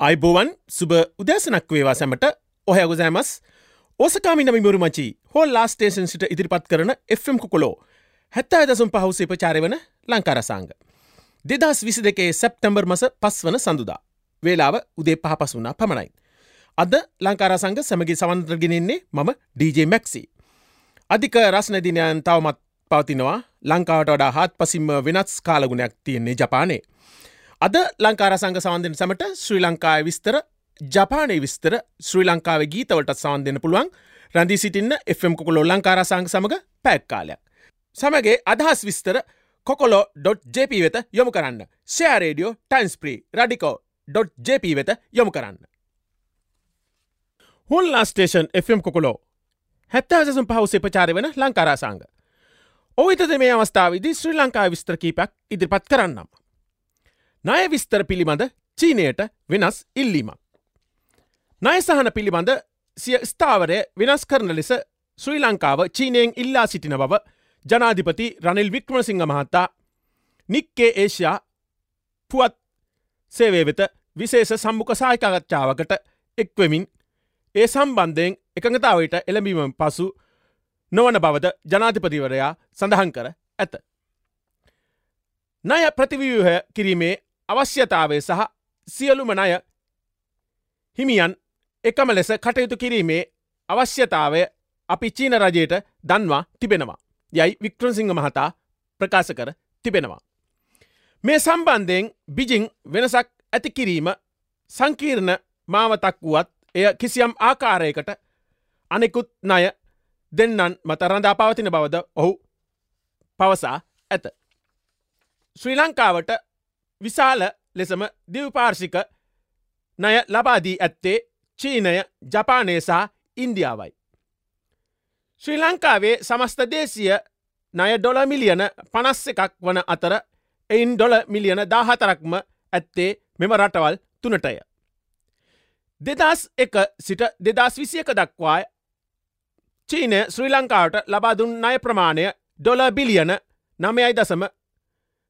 අයිබෝවන් සුබ උදෑසනක් වේවා සැමට ඔහැගුසෑමස් ඕසකාමින මිමුරුමචි හෝල් ලාස්ටේෂන් සිට ඉදිරිපත් කරන Fම් කොලෝ හැත්තා දසුම් පහුසේ ප්‍රචාරය වන ලංකාරසාංග. දෙදස් විසි දෙකේ සැප්තැම්බර් මස පස් වන සඳුදා. වේලාව උදේ පහපස් වුනා පමණයි. අද ලංකාරසංග සැමගේ සවන්ත්‍රගෙනෙන්නේ මම DJ මැක්සි. අධික රස්නදිනයන් තවමත් පවතිනවා ලංකාවට වඩා හත් පසිම්ම වෙනස් කාලගුණයක් තියෙන්නේ ජපානේ. අද ලංකාර සංග සවන්දෙන සමට ශ්‍රී ලංකාය විස්තර ජපානය විස්තර ශ්‍රී ලංකාව ගීතවලට සවන් දෙන්න පුළුවන් රැඳී සිටින්න Fම් කොකොලෝ ලංකාර සංග සමඟ පැක්කාලයක්. සමගේ අදහස් විස්තර කොකොලෝ.ජප වෙත යොමු කරන්න ෂෑරේඩියෝ ටයින්ස්ප්‍රී රඩිකෝ.ජප වෙත යොමු කරන්න. හුල්ලා ස්ටේෂන් Fම් කොකොලෝ හැත්තසුම් පහුසේ ප්‍රචාර වෙන ලංකාරාසංග. ඔවිතද මේ අවස්ථාවදි ශ්‍රී ලංකා විස්තර කීපයක් ඉදිරිපත් කරන්නම්. ණය විස්තර පිළිබඳ චීනයට වෙනස් ඉල්ලීමක්. ණයසහන පිළිබඳ සිය ස්ථාවරය වෙනස් කරන ලෙස ශ්‍රී ලංකාව චීනයෙන් ඉල්ලා සිටින බව ජනාධිපති රනිල් වික්‍රමසිංහ මහත්තා නික්කේ ඒෂයා පුවත් සේවේ වෙත විශේෂ සම්මුඛ සාහිකගච්ඡාවකට එක්වමින් ඒ සම්බන්ධයෙන් එකඟතාවට එළඹීම පසු නොවන බවද ජනාධිපතිවරයා සඳහන් කර ඇත. ණය ප්‍රතිව්‍යූහය කිරීමේ අවශ්‍යතාවේ සහ සියලුම ණය හිමියන් එකම ලෙස කටයුතු කිරීමේ අවශ්‍යතාවය අපි චීන රජයට දන්වා තිබෙනවා. යයි වික්ට්‍රන්සිංහ මහතා ප්‍රකාශ කර තිබෙනවා. මේ සම්බන්ධයෙන් බිජිං වෙනසක් ඇති කිරීම සංකීර්ණ මාවතක් වුවත් එය කිසියම් ආකාරයකට අනෙකුත් ණය දෙන්නන් මත රඳා පවතින බවද ඔහු පවසා ඇත. ශ්‍රී ලංකාවට විශාල ලෙසම දිවපාර්ශික ණය ලබාදී ඇත්තේ චීනය ජපානය සහ ඉන්දියාවයි. ශ්‍රී ලංකාවේ සමස්ත දේශය ණය ඩොල මිලියන පනස්ස එකක් වන අතර එයින් ඩොල මිලියන දාහතරක්ම ඇත්තේ මෙම රටවල් තුනටය. දෙදස් එක සිට දෙදස් විසියක දක්වාය චීනය ශ්‍රී ලංකාවට ලබාදුන් ණය ප්‍රමාණය ඩොල බිලියන නමයයි දසම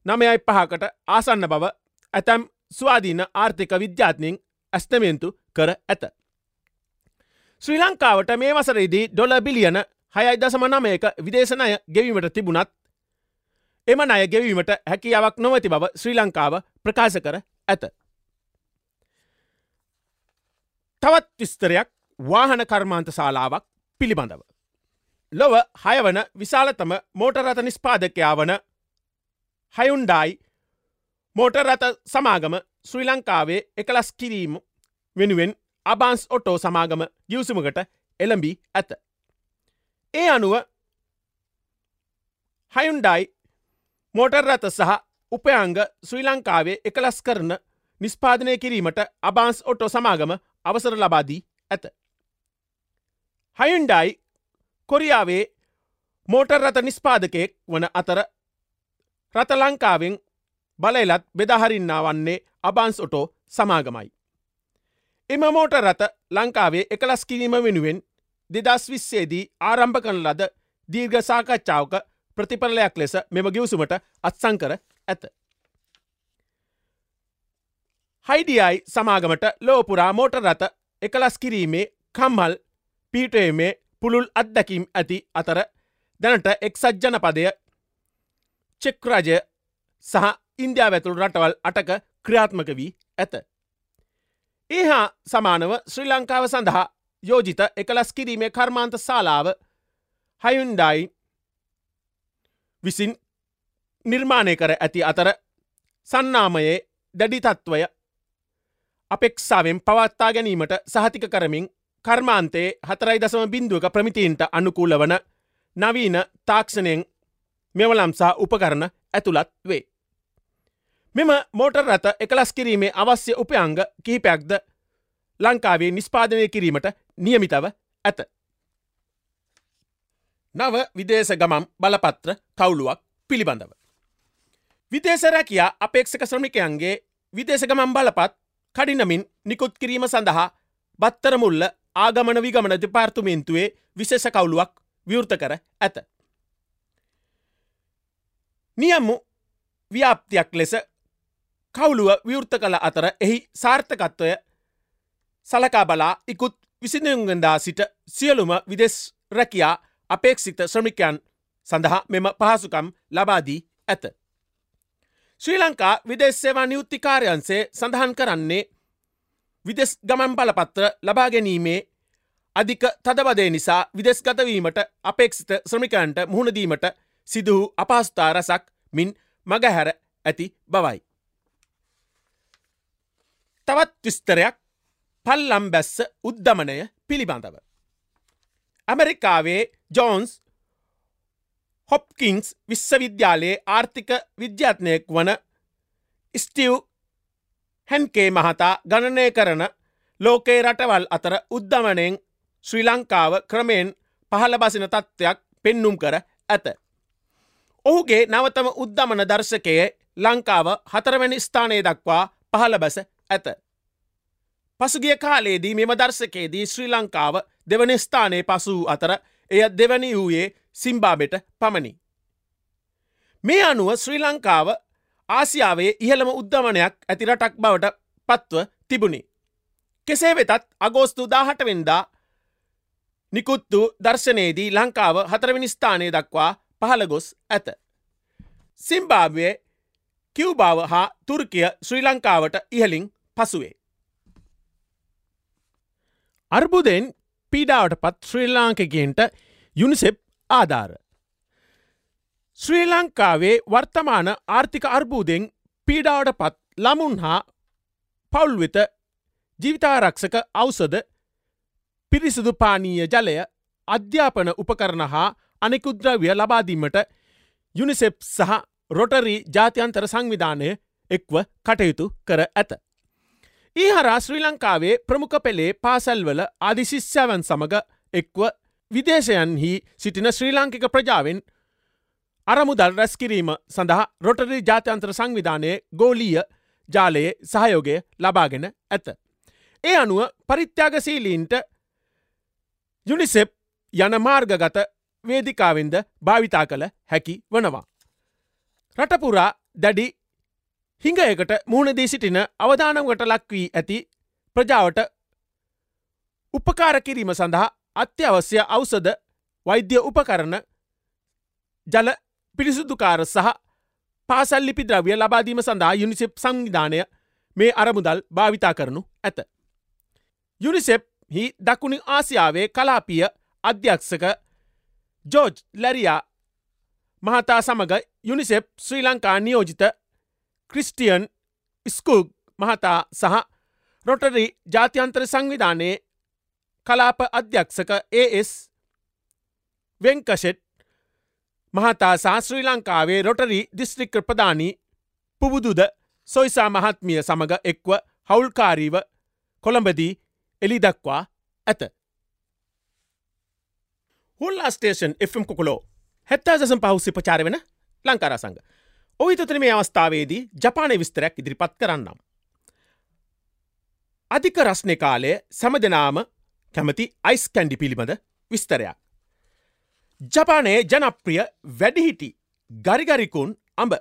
නමයයි පහකට ආසන්න බව ඇතැම් ස්වාධීන ආර්ථික විද්‍යාත්නින් ඇස්තමේන්තු කර ඇත. ශ්‍රී ලංකාවට මේ වසරේදී ඩොල බිලියන හයයි දසම නමයක විදේශනය ගෙවීමට තිබුණත් එම අය ගෙවීමට හැකියාවක් නොවති බව ශ්‍රී ලංකාව ප්‍රකාශ කර ඇත. තවත් විස්තරයක් වාහන කර්මාන්ත ශාලාවක් පිළිබඳව. ලොව හයවන විශාලතම මෝටරත නිස්පාදකයා වන හයුන්ඩායි මෝටරත සමාගම ශ්‍රී ලංකාවේ එකලස් කිරීම වෙනුවෙන් අබාන්ස් ඔටෝ සමාගම ගියවසමකට එළඹී ඇත. ඒ අනුව හයුන්ඩයි මෝටර්රත සහ උපයංග ශ්‍රී ලංකාවේ එකලස් කරන නිස්පාදනය කිරීමට අබාන්ස් ඔටෝ සමාගම අවසර ලබාදී ඇත. හයුන්ඩයි කොරියාවේ මෝටර්රත නිස්පාදකයෙක් වන අතර රත ලංකාවෙන් බලයලත් බෙදහරින්නා වන්නේ අබන්ස් ඔටෝ සමාගමයි. එම මෝට රත ලංකාවේ එකලස් කිරීම වෙනුවෙන් දෙදස් විස්සේදී ආරම්භ කන ලද දීර්ඝ සාකච්ඡාවක ප්‍රතිපලයක් ලෙස මෙම ගිවසුමට අත්සංකර ඇත. හයිඩියයි සමාගමට ලෝපුරා මෝට රත එකලස් කිරීමේ කම්හල් පීටයේ පුළුල් අත්දැකීම් ඇති අතර දැනට එක්සත් ජනපදය චෙක්රජය සහ ඉන්දයා වැතුළු රටවල් අටක ක්‍රියාත්මක වී ඇත. ඒහා සමානව ශ්‍රී ලංකාව සඳහා යෝජිත එකලස් කිරීමේ කර්මාන්ත ශාලාව හයුන්ඩයි විසින් නිර්මාණය කර ඇති අතර සන්නාමයේ දැඩි තත්ත්වය අපෙක්සාවෙන් පවත්තා ගැනීමට සහතික කරමින් කර්මාන්තයේ හතරයි දසම බින්දුවක ප්‍රමිතිීන්ට අනුකූල වන නවීන තාක්ෂණයෙන් මෙවලම්සා උපකරන ඇතුළත් වේ. මෙම මෝටර් රත එකලස් කිරීමේ අවශ්‍ය උපයංග කිහිපයක්ද ලංකාවේ නිස්පාදනය කිරීමට නියමිතව ඇත. නව විදේශ ගමම් බලපත්‍ර කවුලුවක් පිළිබඳව. විදේශරැකයා අපේක්ෂක ශ්‍රමිකයන්ගේ විදේශගමම් බලපත් කඩිනමින් නිකුත් කිරීම සඳහා බත්තරමුල්ල ආගමන විගමන දෙපාර්තුමේන්තුවේ විශේෂ කවුලුවක් විවෘත කර ඇත. නියම්මු ව්‍යාප්තියක් ලෙස කවුලුව විවෘත කළ අතර එහි සාර්ථකත්වය සලකා බලා ඉකුත් විසිඳුන්ගදා සිට සියලුම විදෙස් රැකයා අපේක්ෂිත ශ්‍රමිකයන් සඳහා මෙම පහසුකම් ලබාදී ඇත. ශ්‍රී ලංකා විදෙස් සේවා නියුත්තිකාරයන්සේ සඳහන් කරන්නේ විදෙස් ගමන් බලපත්‍ර ලබා ගැනීමේ අධික තදබදේ නිසා විදෙස් ගතවීමට අපේක්ෂිත ශ්‍රමිකන්ට මුහුණදීමට සිදුහු අපහස්ථා රසක් මින් මගහැර ඇති බවයි. තවත් විස්තරයක් පල්ලම් බැස්ස උද්ධමනය පිළිබඳව. ඇමරිකාවේ ජෝන්ස් හොප්කින්ස් විශ්වවිද්‍යාලයේ ආර්ථික විද්‍යාත්නයෙක් වන ස්ටිව් හැන්කේ මහතා ගණනය කරන ලෝකේ රටවල් අතර උද්ධමනයෙන් ශ්‍රී ලංකාව ක්‍රමයෙන් පහළ බසින තත්ත්වයක් පෙන්නුම් කර ඇත. ඔහුගේ නවතම උද්ධමන දර්ශකයේ ලංකාව හතරවැනි ස්ථානය දක්වා පහළ බැස ඇත. පසුගිය කාලයේදී මෙම දර්ශකයේදී ශ්‍රී ලංකාව දෙවනි ස්ථානයේ පසූ අතර එය දෙවැනි වූයේ සිම්බාබෙට පමණි. මේ අනුව ශ්‍රී ලංකාව ආසියාවේ ඉහළම උද්ධමනයක් ඇති රටක් බවට පත්ව තිබුණි. කෙසේ වෙතත් අගෝස්තු දාහටවෙන්දා නිකුත්තු දර්ශනයේදී ලංකාව හතරවිනි ස්ථානය දක්වා පහළ ගොස් ඇත. සිම්බාබ්වේ කිව්බාව හා තුර්කිය ශ්‍රී ලංකාවට ඉහලින් පසුවේ. අර්බුදෙන් පීඩාවට පත් ශ්‍රී ලාංකකෙන්ට යුනිසෙප් ආධාර. ශ්‍රී ලංකාවේ වර්තමාන ආර්ථික අර්බූදෙන් පීඩාවට පත් ළමුන් හා පවුල්වෙත ජීවිතාරක්ෂක අවසද පිරිසිදු පානීය ජලය අධ්‍යාපන උපකරණ හා අනෙකුද්‍රව්‍ය ලබාදීමට යුනිසෙප් සහ රොටරි ජාත්‍යන්තර සංවිධානය එක්ව කටයුතු කර ඇත. ඒ හරා ශ්‍රී ලංකාවේ ප්‍රමුඛ පෙළේ පාසැල්වල ආදිශිෂ්‍යවන් සමඟ එක්ව විදේශයන්හි සිටින ශ්‍රී ලාංකික ප්‍රජාවෙන් අරමුදල් රැස්කිරීම සඳහා රොටරි ජාත්‍යන්ත්‍ර සංවිධානයේ ගෝලීය ජාලයේ සහයෝගය ලබාගෙන ඇත. ඒ අනුව පරිත්‍යාගසීලීන්ට යුනිසෙප් යන මාර්ගගත වේදිකාවෙන්ද භාවිතා කළ හැකි වනවා. රටපුරා දැඩි හිඟයකට මුහුණදී සිටින අවධානමකට ලක්වී ඇති ප්‍රජාවට උපකාර කිරීම සඳහා අත්‍යවශ්‍ය අවසද වෛද්‍ය උපකරණ ජල පිරිසුදුකාර සහ පාසල්ලිපි ද්‍රව්‍ය ලබාදීම සඳහා යුනිසෙප් සංවිධානය මේ අරමුදල් භාවිතා කරනු ඇත. යුනිසෙප් හි දකුණු ආසියාවේ කලාපිය අධ්‍යක්ෂක ජෝජ් ලැරියා මහතා සමඟ යුනිසෙප් ශ්‍රී ලංකා නියෝජිත ක්‍රිස්ටියන් ස්කූග් මහතා සහ රොටරි ජාත්‍යන්තර සංවිධානයේ කලාප අධ්‍යක්ෂක ඒස් වෙංකෂෙට් මහතා සා ශ්‍රී ලංකාවේ රොටරි දිස්ත්‍රික්ක ප්‍රධානී පුබුදුද සොයිසා මහත්මිය සමඟ එක්ව හවුල්කාරීව කොළඹදී එලි දක්වා ඇත. හුල්ලා ස්ටේෂන් එම් කුකුලෝ හැත්තාදසම් පහුසි පචාර වෙන ලංකාර සංග. ඔහිතතන මේ අවස්ථාවේදී ජපානය විස්තරයක් ඉදිරිපත් කරන්නම්. අධික රස්නය කාලය සැම දෙනාම කැමති අයිස් කැන්ඩි පිළිබඳ විස්තරයක්. ජපානයේ ජනප්‍රිය වැඩිහිටි ගරිගරිකුන් අඹ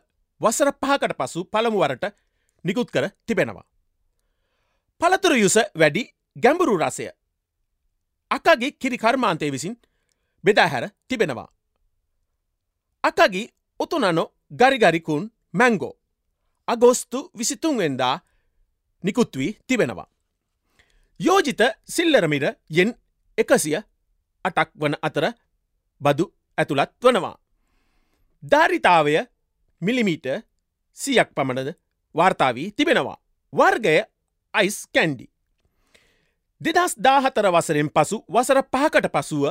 වසර පහකට පසු පළමුුවරට නිකුත් කර තිබෙනවා. පළතුරු යුස වැඩි ගැඹුරු රසය. අකගේ කිරි කර්මාන්තය විසින් බෙදාහැර තිබෙනවා. අකගි උතුනනො ගරිගරිකුන් මැංගෝ අගෝස්තු විසිතුන්වෙන්දා නිකුත්වී තිබෙනවා. යෝජිත සිල්ලරමිර යෙන් එකසිය අටක් වන අතර බදු ඇතුළත් වනවා. ධාරිතාවය මිලිමීට සියක් පමණද වාර්තාවී තිබෙනවා. වර්ගය අයිස් කැන්ඩි. දෙදස් දාහතර වසරෙන් පසු වසර පහකට පසුව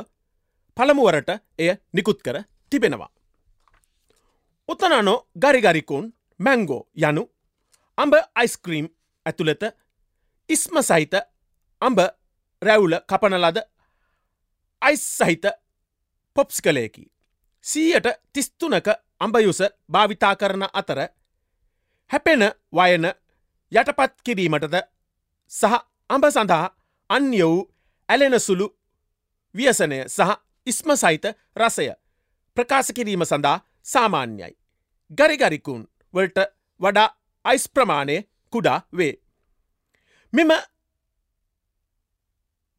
පළමුුවරට එය නිකුත් කර තිබෙනවා. උතනනො ගරිගරිකුන් මැංගෝ යනු අඹ අයිස්ක්‍රීම් ඇතුළත ඉස්ම සහිත අඹ රැවුල කපනලද අයිස් සහිත පොප්ස් කලයකි. සීයට තිස්තුනක අඹයුස භාවිතා කරන අතර හැපෙන වයන යටපත් කිරීමටද සහ අඹ සඳහා අන්‍ය වූ ඇලෙනසුළු ව්‍යසනය සහ ඉස්ම සහිත රසය ප්‍රකාශ කිරීම සඳහා සාමාන්‍යයි. ගරිගරිකුන් වලට වඩා අයිස් ප්‍රමාණය කුඩා වේ. මෙම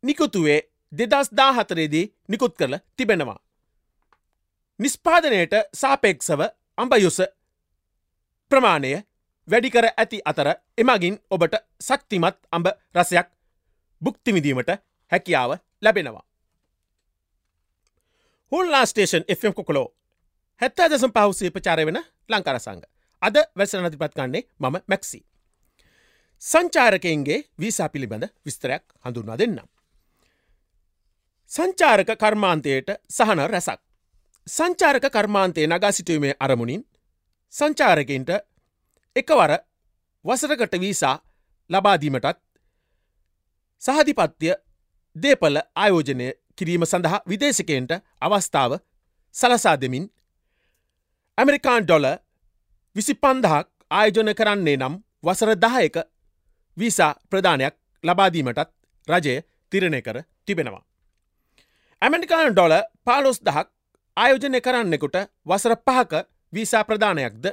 නිකුතුවේ දෙදස් දාහතරේදී නිකුත් කරල තිබෙනවා. නිස්පාදනයට සාපේක්ෂව අම්බයුස ප්‍රමාණය වැඩිකර ඇති අතර එමගින් ඔබට සක්තිමත් අඹ රසයක් බුක්තිමිදීමට හැකියාව ලැබෙනවා. හුල්ලා ස්ටේෂන් එම් කොකොලෝ හැත්තා දසම් පහුසේ ප්‍රචාරය වෙන ලංකරසංග. අද වැසන නතිපත් කන්නේ මම මැක්සි. සංචාරකයන්ගේ වීසා පිළිබඳ විස්තරයක් හඳුන්වා දෙන්නම්. සංචාරක කර්මාන්තයට සහන රැසක්. සංචාරක කර්මාන්තය නගා සිටුවීමේ අරමුණින් සංචාරකන්ට එකවර වසරකට වීසා ලබාදීමටත් සහධිපත්‍ය දේපල ආයෝජනය කිරීම සඳහා විදේශකයන්ට අවස්ථාව සලසා දෙමින් ඇමරිකාන් ඩොල විසි පන්දහක් ආයෝජන කරන්නේ නම් වසර දහයක වීසා ප්‍රධානයක් ලබාදීමටත් රජය තිරණය කර තිබෙනවා. ඇමරිකාන් ඩොල පාලොස් දහක් ආයෝජනය කරන්නෙකුට වසර පහක වීසා ප්‍රධානයක්ද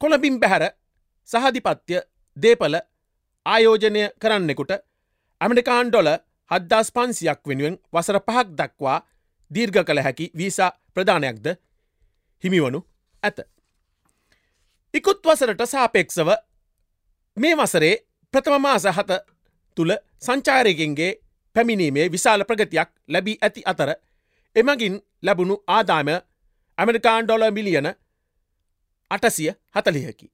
කොළබින් බැහැර සහධිපත්‍ය දේපල ආයෝජනය කරන්නෙකුට ඇමරිකාන් ඩොල හද්දාස් පන්සියක් වෙනුවෙන් වසර පහක් දක්වා දීර්ඝ කළ හැකි වීසා ප්‍රධානයක්ද හිමිවනු ඇත. ඉකුත් වසරට සාපේක්ෂව මේ වසරේ ප්‍රථම මාස හත තුළ සංචාරයකින්ගේ පැමිණීමේ විශාල ප්‍රගතියක් ලැබී ඇති අතර එමගින් ලැබුණු ආදාම ඇමරිකාන් ඩොල මිලියන අටසිය හතලිහකි.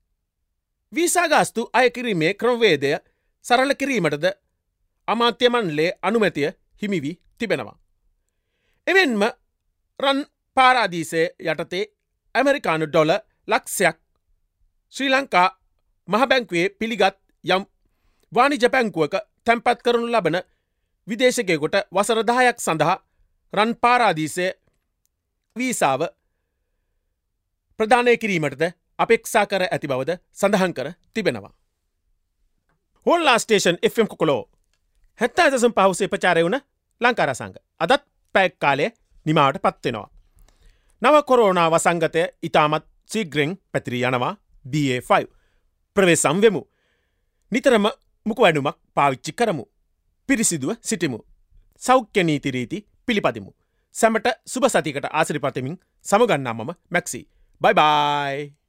වීසාගාස්තු අයකිරීමේ ක්‍රමවේදය සරල කිරීමටද අමාත්‍යමන්ලේ අනුමැතිය හිමිවී තිබෙනවා. එවෙන්ම රන් පාරාදීසය යටතේ ඇමරිකානු ඩොල ලක්ෂයක් ශ්‍රී ලංකා මහබැංකුවේ පිළිගත් යම් වානි ජපැංකුවක තැන්පත් කරනු ලබන විදේශකයකොට වසරදායක් සඳහා රන් පාරාදීසය වීසාව ප්‍රධානය කිරීමටද අපෙක්ෂා කර ඇති බවද සඳහන් කර තිබෙනවා. හොල්ලා ස්ටේෂන් එම් කොලෝ හැත්තා දසම් පහුසේ ප්‍රචාරය වුණ ලංකාරසංග අදත් පැක් කාලය නිමාවට පත්වෙනවා. නව කොරෝනා වසංගතය ඉතාමත් සීග්‍රෙන් පැතිරී යනවා BA5 ප්‍රවේසම් වෙමු. නිතරම මුක වැඩුමක් පාවිච්චි කරමු. පිරිසිදුව සිටිමු. සෞඛ්‍ය නීතිරීති පිළිපදිමු. සැමට සුබ සතිකට ආසිරිපතමින් සමගන්නා මම මැක්සි. බයිබයි!